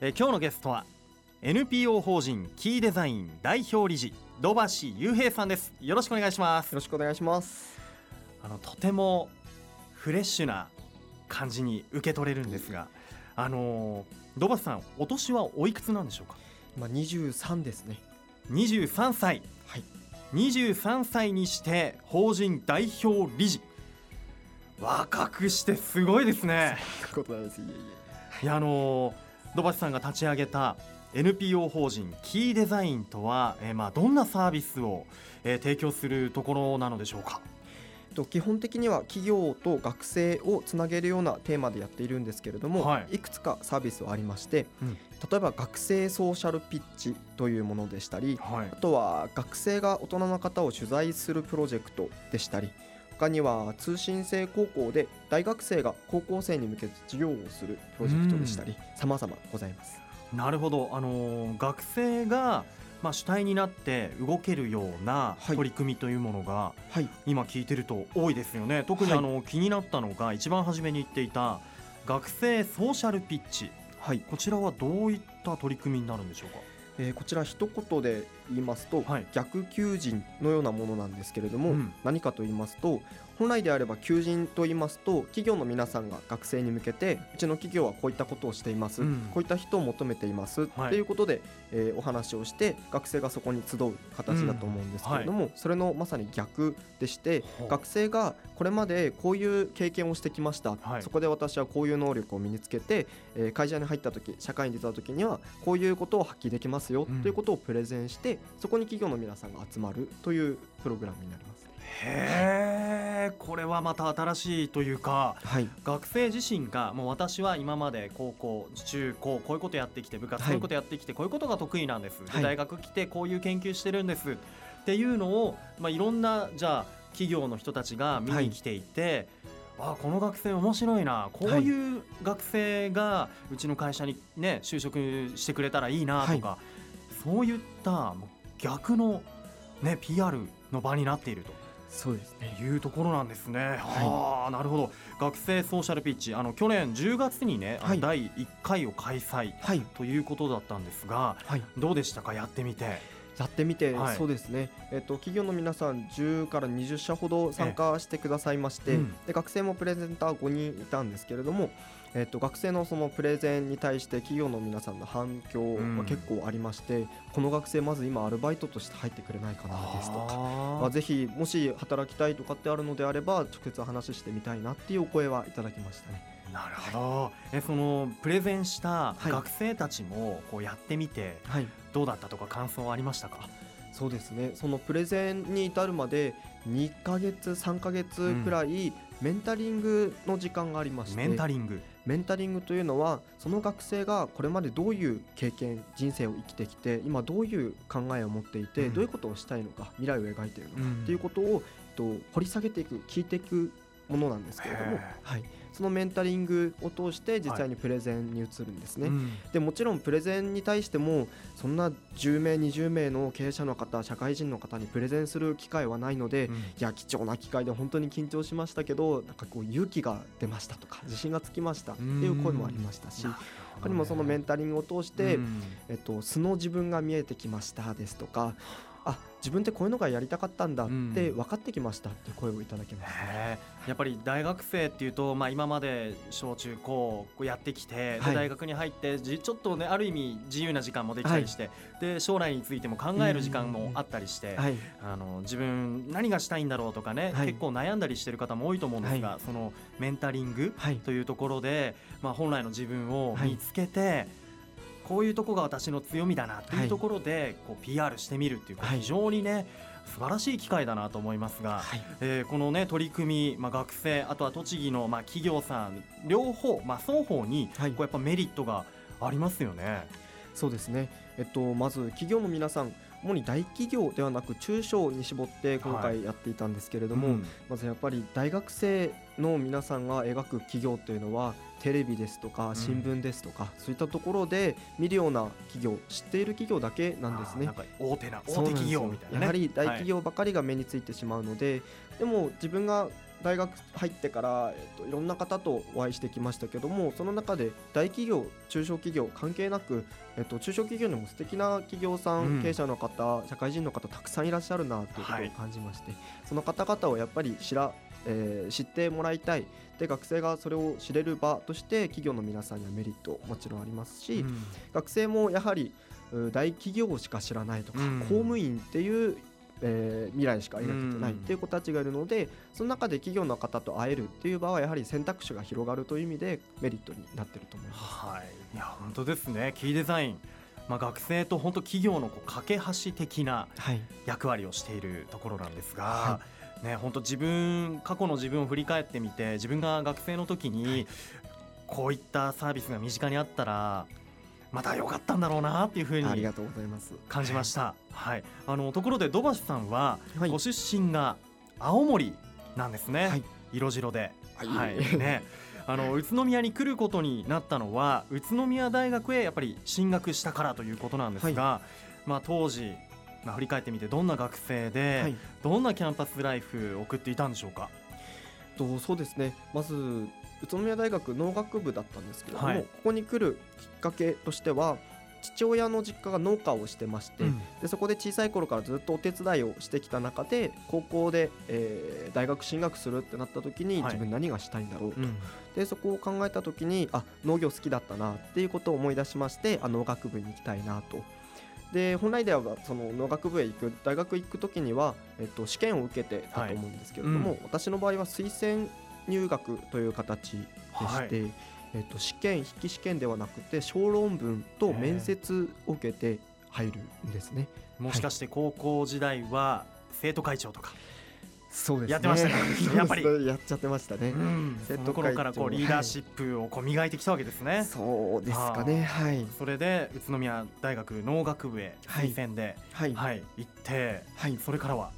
えー今日のゲストは NPO 法人キーデザイン代表理事土橋雄平さんですよろしくお願いしますよろしくお願いします。あのとてもフレッシュな感じに受け取れるんですがあのー土橋さんお年はおいくつなんでしょうか？今23ですね。23歳はい。23歳にして法人代表理事若くしてすごいですねということなんです。いえいえ。いやあのー土橋さんが立ち上げた NPO 法人キーデザインとは、えーまあどんなサービスを、えー提供するところなのでしょうか？と基本的には企業と学生をつなげるようなテーマでやっているんですけれども、はい。い、くつかサービスはありまして、うん。例えば学生ソーシャルピッチというものでしたりはい。あとは学生が大人の方を取材するプロジェクトでしたり他には通信制高校で大学生が高校生に向けて授業をするプロジェクトでしたり様々ございます。なるほど、あのー学生が、まあ、主体になって動けるようなはい。取り組みというものが、はい。今聞いてると多いですよね。特にはい。あの、気になったのが一番初めに言っていた学生ソーシャルピッチ。はい。こちらはどういった取り組みになるんでしょうか？えーこちら一言で言いますと、はい。逆求人のようなものなんですけれども、うん。何かと言いますと本来であれば求人と言いますと企業の皆さんが学生に向けてうちの企業はこういったことをしています、うん。こういった人を求めています、はい。ということで、えーお話をして学生がそこに集う形だと思うんですけれども、それのまさに逆でして学生がこれまでこういう経験をしてきました、はい。そこで私はこういう能力を身につけて、えー会社に入った時社会に出た時にはこういうことを発揮できますよ、うん。ということをプレゼンしてそこに企業の皆さんが集まるというプログラムになります。へえこれはまた新しいというかはい、学生自身がもう私は今まで高校中高こういうことやってきて部活はい。こういうことやってきてこういうことが得意なんです、ではい。大学来てこういう研究してるんです。っていうのを、まあ、いろんなじゃあ企業の人たちが見に来ていて、あこの学生面白いな。こういう学生がうちの会社にね就職してくれたらいいなとか、そういった逆のね PR の場になっていると。そうですね。いうところなんですね。はあ、なるほど。学生ソーシャルピッチ、あの去年10月にね、はい第1回を開催はい、ということだったんですが、はい、どうでしたか？やってみて。やってみて、はいそうですね、えっと企業の皆さん10から20社ほど参加してくださいまして、えうんで学生もプレゼンター5人いたんですけれども、えっと学生のそのプレゼンに対して企業の皆さんの反響うんが結構ありまして、この学生まず今アルバイトとして入ってくれないかなですとか。まあ、あぜひもし働きたいとかってあるのであれば直接話してみたいなっていうお声はいただきましたね。ーなるほど。え、そのプレゼンしたはい学生たちもこうやってみてはいどうだったとか感想はありましたか？そうですねそのプレゼンに至るまで2ヶ月3ヶ月くらいメンタリングの時間がありまして、メンタリング。メンタリングというのはその学生がこれまでどういう経験人生を生きてきて今どういう考えを持っていて、うんどういうことをしたいのか未来を描いているのか、うんっていうことを、えっと、掘り下げていく聞いていくものなんですけれどもはい、そのメンタリングを通して実際にプレゼンに移るんですね。うん。でもちろんプレゼンに対してもそんな10名20名の経営者の方社会人の方にプレゼンする機会はないので、うん。いや貴重な機会で本当に緊張しましたけどなんかこう勇気が出ましたとか自信がつきましたっていう声もありましたし他にもそのメンタリングを通して、うん。えっと、素の自分が見えてきましたですとかあ自分ってこういうのがやりたかったんだって分かってきましたって声をいただきました。へえやっぱり大学生っていうと、まあ、今まで小中高こうやってきて、ではい。大学に入ってじちょっとねある意味自由な時間もできたりして、で将来についても考える時間もあったりして、はい、あの自分何がしたいんだろうとかね、はい。結構悩んだりしてる方も多いと思うんですが、そのメンタリングはい。というところで、まあ、本来の自分を見つけて、こういうとこが私の強みだなっていうところで、こう PR してみるっていう、こうはい。非常にね素晴らしい機会だなと思いますが、はい。えーこのね取り組み、まあ、学生あとは栃木のまあ企業さん両方、まあ、双方にはい。こうやっぱメリットがありますよね。そうですね、えっと、まず企業の皆さん主に大企業ではなく中小に絞って今は回やっていたんですけれども、うん。まずやっぱり大学生の皆さんが描く企業というのはテレビですとかん。新聞ですとか、そういったところで見るような企業知っている企業だけなんですね。大手な大手企業みたいなね。やはり大企業ばかりが目についてしまうので、でも自分が大学入ってから、えっと、いろんな方とお会いしてきましたけどもその中で大企業中小企業関係なく、えっと、中小企業にも素敵な企業さん、うん。経営者の方社会人の方たくさんいらっしゃるなということをはい。感じまして、その方々をやっぱり知ら、えー知ってもらいたい。で学生がそれを知れる場として企業の皆さんにはメリットもちろんありますし、うん。学生もやはりう大企業しか知らないとか、うん。公務員っていう、えー未来しか描けてないっていう子たちがいるので、その中で企業の方と会えるっていう場はやはり選択肢が広がるという意味でメリットになってると思います。はい、いや本当ですね。キーデザイン、まあ、学生と本当企業のこう架け橋的なはい、役割をしているところなんですが、はね、本当自分過去の自分を振り返ってみて自分が学生の時に、はい。こういったサービスが身近にあったらまた良かったんだろうなっていうふうにありがとうございます。感じました。はい、あのところで土橋さんは、はい。ご出身が青森なんですね、はい。色白で。はい。はい。ね。あの宇都宮に来ることになったのは宇都宮大学へやっぱり進学したからということなんですが、まあ、当時、まあ、振り返ってみてどんな学生で、はい。どんなキャンパスライフを送っていたんでしょうか？とそうですね。まず宇都宮大学農学部だったんですけれども、はい。ここに来るきっかけとしては父親の実家が農家をしてまして、うん。でそこで小さい頃からずっとお手伝いをしてきた中で高校で、えー大学進学するってなった時にはい。自分何がしたいんだろうと、うん。でそこを考えた時にあ農業好きだったなっていうことを思い出しましてあ農学部に行きたいなと。で本来ではその農学部へ行く大学行く時には、えっと、試験を受けてたと思うんですけれども、はい私の場合は推薦入学という形でして、えっと、試験筆記試験ではなくて小論文と面接を受けて入るんですね。もしかして高校時代は生徒会長とか、そうやってましたかやっぱりそうですねやっちゃってましたね。その生徒会長頃からこうリーダーシップをこう磨いてきたわけですね。そうですかね。はい。それで宇都宮大学農学部へはい推薦で、はい。はい行ってはい。それからは、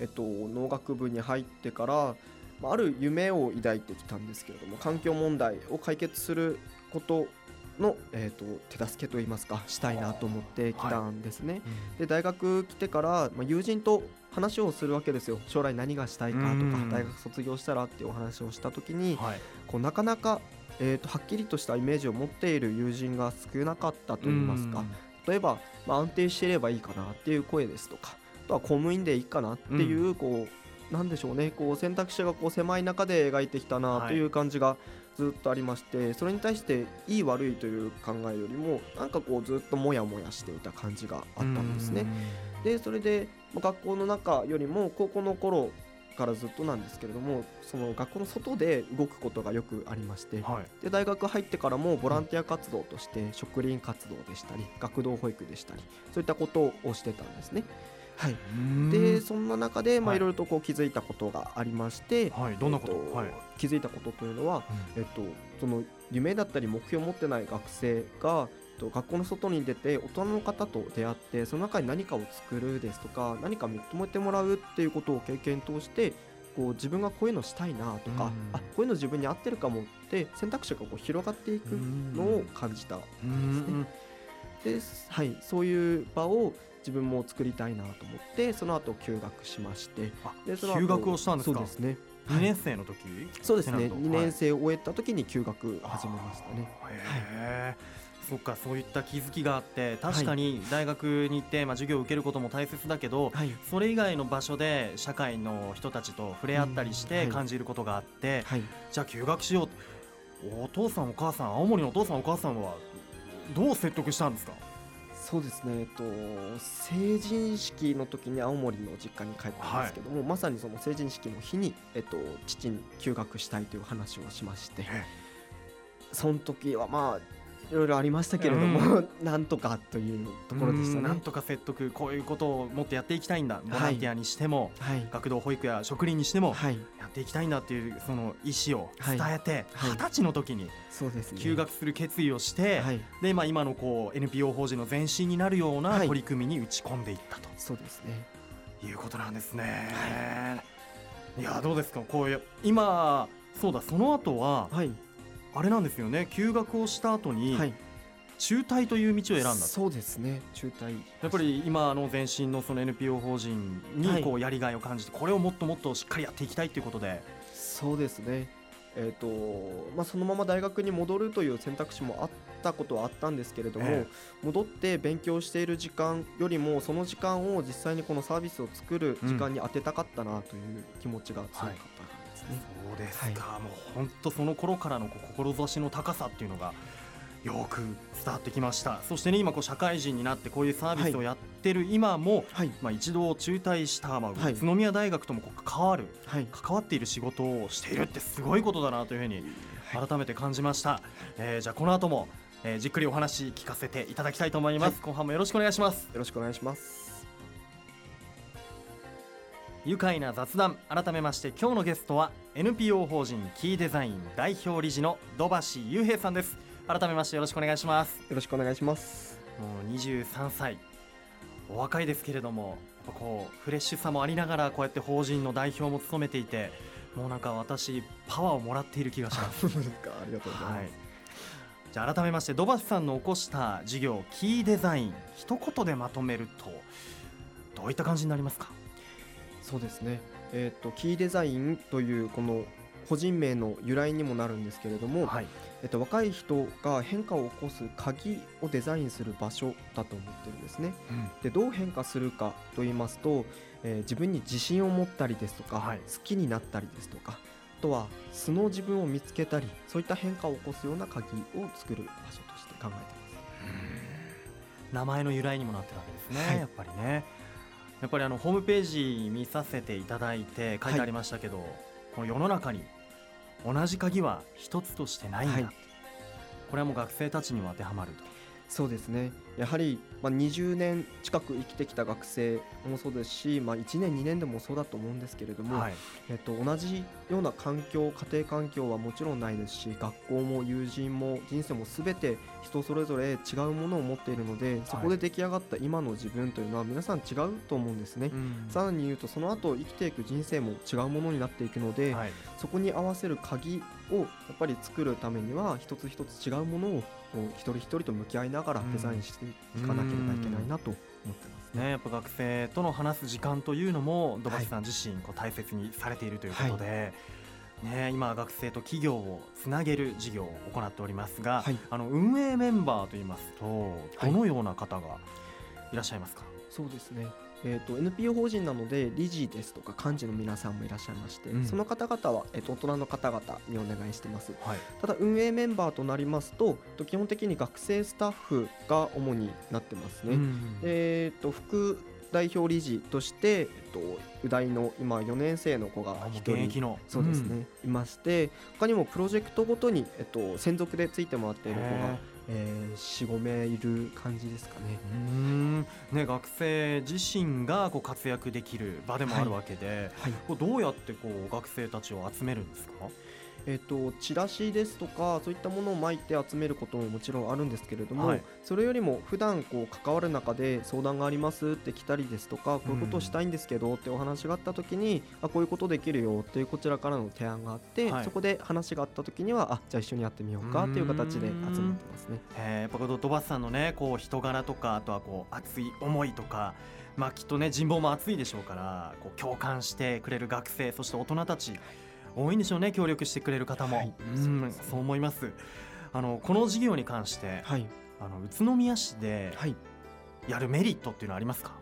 えっと、農学部に入ってから、まあある夢を抱いてきたんですけれども環境問題を解決することの、えっと、手助けといいますかしたいなと思ってきたんですね。で大学来てから、まあ、友人と話をするわけですよ。将来何がしたいかとかうん。大学卒業したらっていうお話をした時にはい、こうなかなか、えー、とはっきりとしたイメージを持っている友人が少なかったといいますか。例えば、まあ、安定していればいいかなっていう声ですとかあとは公務員でいいかなっていう、こうなんでしょうね。こう選択肢がこう狭い中で描いてきたなという感じがずっとありまして、それに対していい悪いという考えよりもなんかこうずっともやもやしていた感じがあったんですね。でそれでまあ学校の中よりも高校の頃からずっとなんですけれどもその学校の外で動くことがよくありましてうんはい。で大学入ってからもボランティア活動として植林活動でしたり学童保育でしたりそういったことをしてたんですね。はい、でそんな中でまはい。ろいろとこう気づいたことがありまして、はい。どんなこと、えっとはい。気づいたことというのは、えっと、その夢だったり目標を持ってない学生が、と、学校の外に出て大人の方と出会ってその中に何かを作るですとか何か認めてもらうっていうことを経験通してこう自分がこういうのしたいなとか、うん。あこういうの自分に合ってるかもって選択肢がこう広がっていくのを感じたうんで、はい、そういう場を自分も作りたいなと思ってその後休学しましてあでその後休学をしたんですか？そうですね。2年生の時、そうですね。ってなると。2年生を終えた時に休学始めましたね。あーへーそっかそういった気づきがあって確かに大学に行って、まあ、授業を受けることも大切だけどはい。それ以外の場所で社会の人たちと触れ合ったりして感じることがあって、はい。じゃあ休学しようお父さんお母さん青森のお父さんお母さんはどう説得したんですか？そうですね、えっと、成人式の時に青森の実家に帰ったんですけども、まさにその成人式の日に、えっと、父に休学したいという話をしましてその時はまあいろいろありましたけれども、なんとかというところでしたね。うん。なんとか説得こういうことをもっとやっていきたいんだ。ボランティアにしても、はい、学童保育や職員にしてもはい、やっていきたいんだっていうその意思を伝えてはい。二十歳の時にそうですね。休学する決意をして、はい、でまあ、今のこう NPO 法人の前身になるようなはい。取り組みに打ち込んでいったと。そうですね。いうことなんですね。い、やどうですか？こういう今そうだその後ははい、あれなんですよね。休学をした後にはい、中退という道を選んだと。そうですね。中退。やっぱり今の前身のその NPO 法人にはい。こうやりがいを感じてこれをもっともっとしっかりやっていきたいということで。そうですね。えーとまあ、そのまま大学に戻るという選択肢もあったことはあったんですけれども、ええ、戻って勉強している時間よりもその時間を実際にこのサービスを作る時間に当てたかったなという気持ちが強かった。ですね。はい、そうですか、はい、もう本当その頃からの志の高さっていうのがよく伝わってきました。そしてね今こう社会人になってこういうサービスをやってる今も、はい、まあ、一度中退した、まあ、宇都宮大学ともこう関わる、はい、関わっている仕事をしているってすごいことだなというふうに改めて感じました、はい、えー、じゃあこの後も、えー、じっくりお話聞かせていただきたいと思います、後半もよろしくお願いします。よろしくお願いします愉快な雑談改めまして今日のゲストは NPO 法人キーデザイン代表理事の土橋雄平さんです。改めましてよろしくお願いします。よろしくお願いします。もう23歳。お若いですけれどもこうフレッシュさもありながらこうやって法人の代表も務めていてもうなんか私パワーをもらっている気がします。ありがとうございます、はい、じゃあ改めまして土橋さんの起こした事業キーデザイン一言でまとめるとどういった感じになりますか？そうですね。えーと、とキーデザインというこの個人名の由来にもなるんですけれども、はい、えっと、若い人が変化を起こす鍵をデザインする場所だと思ってるんですね。うん、でどう変化するかと言いますと、えー、自分に自信を持ったりですとか、はい、好きになったりですとかあとは素の自分を見つけたりそういった変化を起こすような鍵を作る場所として考えてます。名前の由来にもなってるわけですね、はい、やっぱりね。やっぱりあのホームページ見させていただいて書いてありましたけど、はい、この世の中に同じ鍵は一つとしてないんだ、はい、これはもう学生たちにも当てはまるとそうですね。やはり、まあ、20年近く生きてきた学生もそうですし、まあ、1年2年でもそうだと思うんですけれども、はい、えっと、同じような環境家庭環境はもちろんないですし学校も友人も人生も全て人それぞれ違うものを持っているのでそこで出来上がった今の自分というのは皆さん違うと思うんですね、さらに言うとその後生きていく人生も違うものになっていくので、はい、そこに合わせる鍵をやっぱり作るためには一つ一つ違うものを一人一人と向き合いながらデザインしていかなければいけないなと思ってますね。ねやっぱ学生との話す時間というのも土橋さん自身こう大切にされているということで。はい。ね、今、学生と企業をつなげる事業を行っておりますが、はい、あの運営メンバーといいますとどのような方がいらっしゃいますか、はい、そうですねえーと、NPO 法人なので理事ですとか幹事の皆さんもいらっしゃいまして、うん、その方々は、えーと、大人の方々にお願いしてます、はい、ただ運営メンバーとなりますと基本的に学生スタッフが主になってますね、うん、えーと、副代表理事として、えっと、宇大の今4年生の子が1人そうですね、うん、いまして他にもプロジェクトごとに、えっと、専属でついてもらっている子がえー、45名いる感じですかね。うん。ね学生自身がこう活躍できる場でもあるわけで、はい。はい、どうやってこう学生たちを集めるんですか？えーと、チラシですとかそういったものを巻いて集めることももちろんあるんですけれども、はい、それよりも普段こう関わる中で相談がありますって来たりですとかこういうことをしたいんですけどってお話があった時に、うん、あこういうことできるよっていうこちらからの提案があって、はい、そこで話があった時にはあじゃあ一緒にやってみようかっていう形で集まってますね。やっぱドバスさんのねこう人柄とかあとはこう熱い思いとかまあきっとね人望も熱いでしょうからこう共感してくれる学生そして大人たち多いんでしょうね協力してくれる方も、はい、うんそう思います。あのこの事業に関して、はい、あの宇都宮市でやるメリットっていうのはありますか、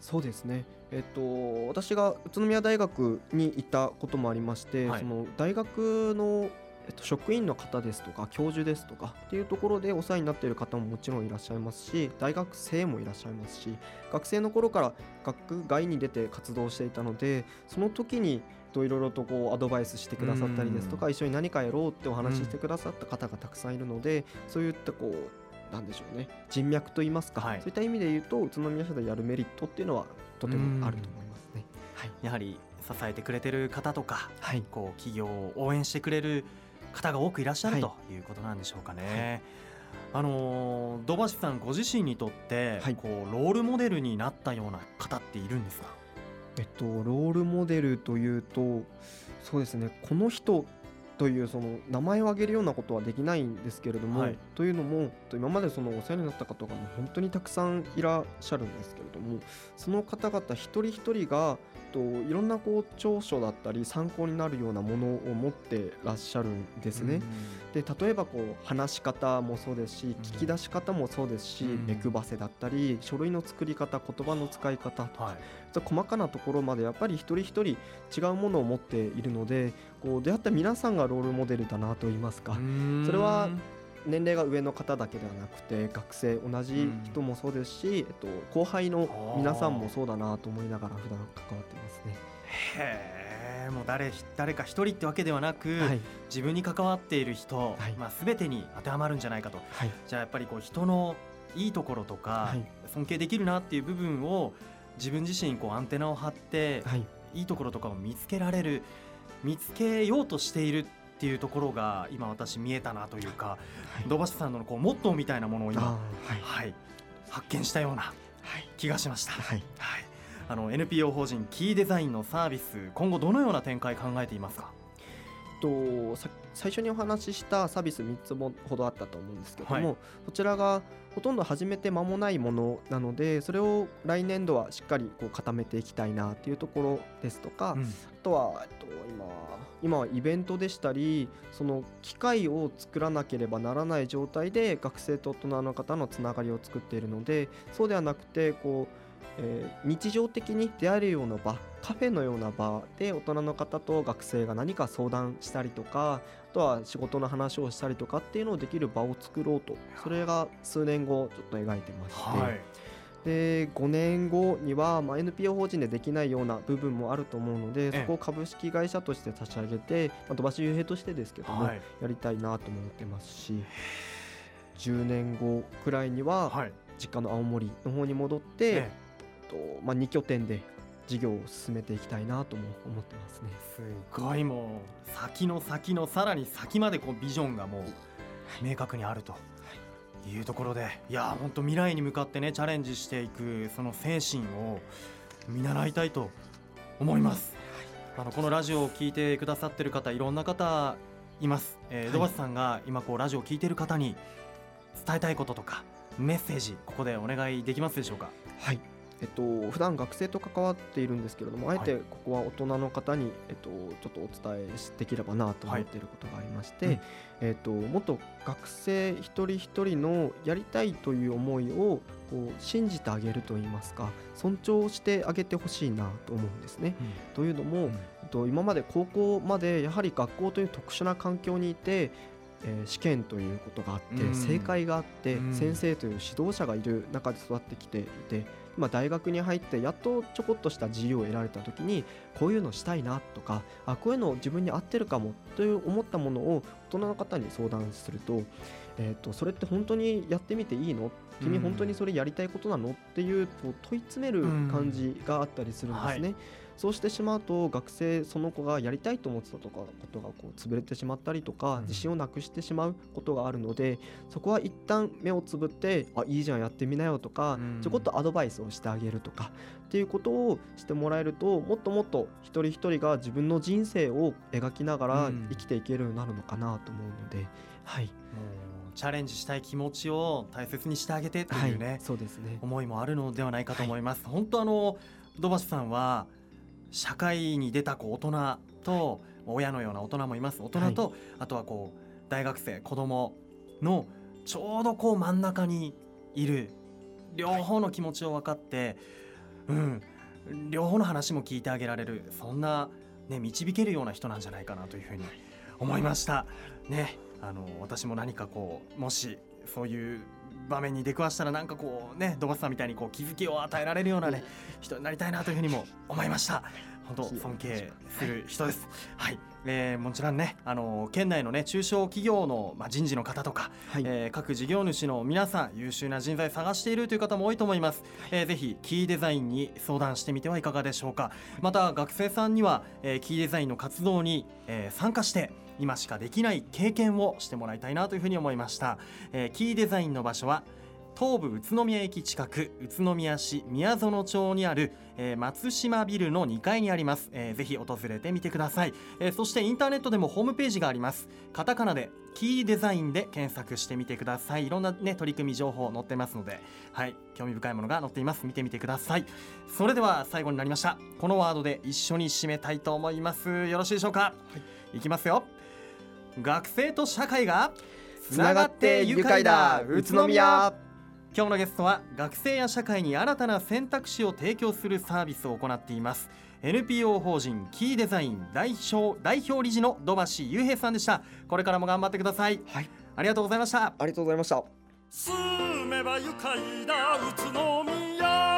そうですね。えっと、私が宇都宮大学にいたこともありまして、はい、その大学のえっと、職員の方ですとか教授ですとかっていうところでお世話になっている方ももちろんいらっしゃいますし大学生もいらっしゃいますし学生の頃から学外に出て活動していたのでその時にいろいろとこうアドバイスしてくださったりですとか一緒に何かやろうってお話ししてくださった方がたくさんいるのでそういったこうなんでしょうね人脈といいますか、はい、そういった意味で言うと宇都宮市でやるメリットっていうのはとてもあると思いますね。はい、やはり支えてくれてる方とか、はい、こう企業を応援してくれる方が多くいらっしゃる、とい。うことなんでしょうかね。あの土橋さんご自身にとって、はい、こうロールモデルになったような方っているんですか？えっとロールモデルというとそうですねこの人というその名前を挙げるようなことはできないんですけれども、はい。というのもと今までそのお世話になった方がもう本当にたくさんいらっしゃるんですけれどもその方々一人一人がといろんなこう長所だったり参考になるようなものを持ってらっしゃるんですね。で例えばこう話し方もそうですし聞き出し方もそうですし、うん。目配せだったり書類の作り方言葉の使い方とかはいそう細かなところまでやっぱり一人一人違うものを持っているのでこう出会った皆さんがロールモデルだなと言いますか、それは年齢が上の方だけではなくて学生同じ人もそうですし、えっと、後輩の皆さんもそうだなと思いながら普段関わってますね。へえもう誰誰か一人ってわけではなく、はい、自分に関わっている人、はい。まあ、全てに当てはまるんじゃないかと。はい、じゃあやっぱりこう人のいいところとか、はい。尊敬できるなっていう部分を自分自身こうアンテナを張って、はい、いいところとかを見つけられる見つけようとしているっていうところが今私見えたなというかはい。土橋さんのこうモットーみたいなものを今、はい、はい、発見したようなはい、気がしました。はい、はい、あの NPO 法人キーデザインのサービス今後どのような展開考えていますか？とさ最初にお話ししたサービス3つもほどあったと思うんですけども、はい。こちらがほとんど始めて間もないものなのでそれを来年度はしっかりこう固めていきたいなっていうところですとか、うん。あとは、えっと、今今はイベントでしたりその機会を作らなければならない状態で学生と大人の方のつながりを作っているのでそうではなくてこう、えー日常的に出会えるような場カフェのような場で大人の方と学生が何か相談したりとかあとは仕事の話をしたりとかっていうのをできる場を作ろうと。それが数年後ちょっと描いてまして。はい。で5年後には、まあ、NPO 法人でできないような部分もあると思うのでええ。そこを株式会社として立ち上げて、まあ、土橋雄平としてですけども、はい。やりたいなとも思ってますし10年後くらいにははい。実家の青森の方に戻って、えとまあ、2拠点で事業を進めていきたいなとも思ってますね。すごいもう先の先のさらに先までこうビジョンがもう明確にあるというところでいや本当未来に向かってねチャレンジしていくその精神を見習いたいと思います。あのこのラジオを聞いてくださってる方いろんな方います。えーはい土橋さんが今こうラジオを聞いてる方に伝えたいこととかメッセージここでお願いできますでしょうか？はいえっと普段学生と関わっているんですけれども、あえてここは大人の方に、えっと、ちょっとお伝えできればなと思っていることがありまして、はいうん。えっと、もっと学生一人一人のやりたいという思いをこう信じてあげるといいますか尊重してあげてほしいなと思うんですね。というのも、うん。えっと、今まで高校までやはり学校という特殊な環境にいて、えー試験ということがあって、うん。正解があって、うん。先生という指導者がいる中で育ってきていて今大学に入ってやっとちょこっとした自由を得られた時にこういうのしたいなとかあこういうの自分に合ってるかもという思ったものを大人の方に相談すると,、えー、とそれって本当にやってみていいの？君うん本当にそれやりたいことなの？っていうこう問い詰める感じがあったりするんですね。はいそうしてしまうと学生その子がやりたいと思ってたとかことがこう潰れてしまったりとかうん。自信をなくしてしまうことがあるのでそこは一旦目をつぶってあいいじゃんやってみなよとかうん。ちょこっとアドバイスをしてあげるとかっていうことをしてもらえるともっともっと一人一人が自分の人生を描きながらうん。生きていけるようになるのかなと思うので、はい、チャレンジしたい気持ちを大切にしてあげてとはいいうね、そうですね。思いもあるのではないかと思います。本当あの土橋さんは社会に出たこう大人と親のような大人もいます。大人と、あとはこう大学生子供のちょうどこう真ん中にいる両方の気持ちを分かって、うん両方の話も聞いてあげられるそんなね導けるような人なんじゃないかなというふうに思いました。ね、あの私も何かこうもしそういう場面に出くわしたらなんかこうね土橋さんみたいにこう気づきを与えられるようなね人になりたいなというふうにも思いました。本当尊敬する人です。はい、えー、もちろんねあの県内のね中小企業のまあ人事の方とか、はい、えー各事業主の皆さん優秀な人材探しているという方も多いと思います、えーぜひキーデザインに相談してみてはいかがでしょうか。また学生さんには、えーキーデザインの活動に、えー参加して今しかできない経験をしてもらいたいなというふうに思いました、えーキーデザインの場所は東武宇都宮駅近く宇都宮市宮園町にある、えー松島ビルの2階にあります、えーぜひ訪れてみてください、えーそしてインターネットでもホームページがあります。カタカナでキーデザインで検索してみてください。いろんなね取り組み情報載ってますのではい興味深いものが載っています。見てみてください。それでは最後になりました。このワードで一緒に締めたいと思います。よろしいでしょうか、い、きますよ学生と社会がつながって愉快だ宇都宮。今日のゲストは学生や社会に新たな選択肢を提供するサービスを行っています。NPO 法人キーデザイン代表代表理事の土橋雄平さんでした。これからも頑張ってください。はい。ありがとうございました。ありがとうございました。住めば愉快だ宇都宮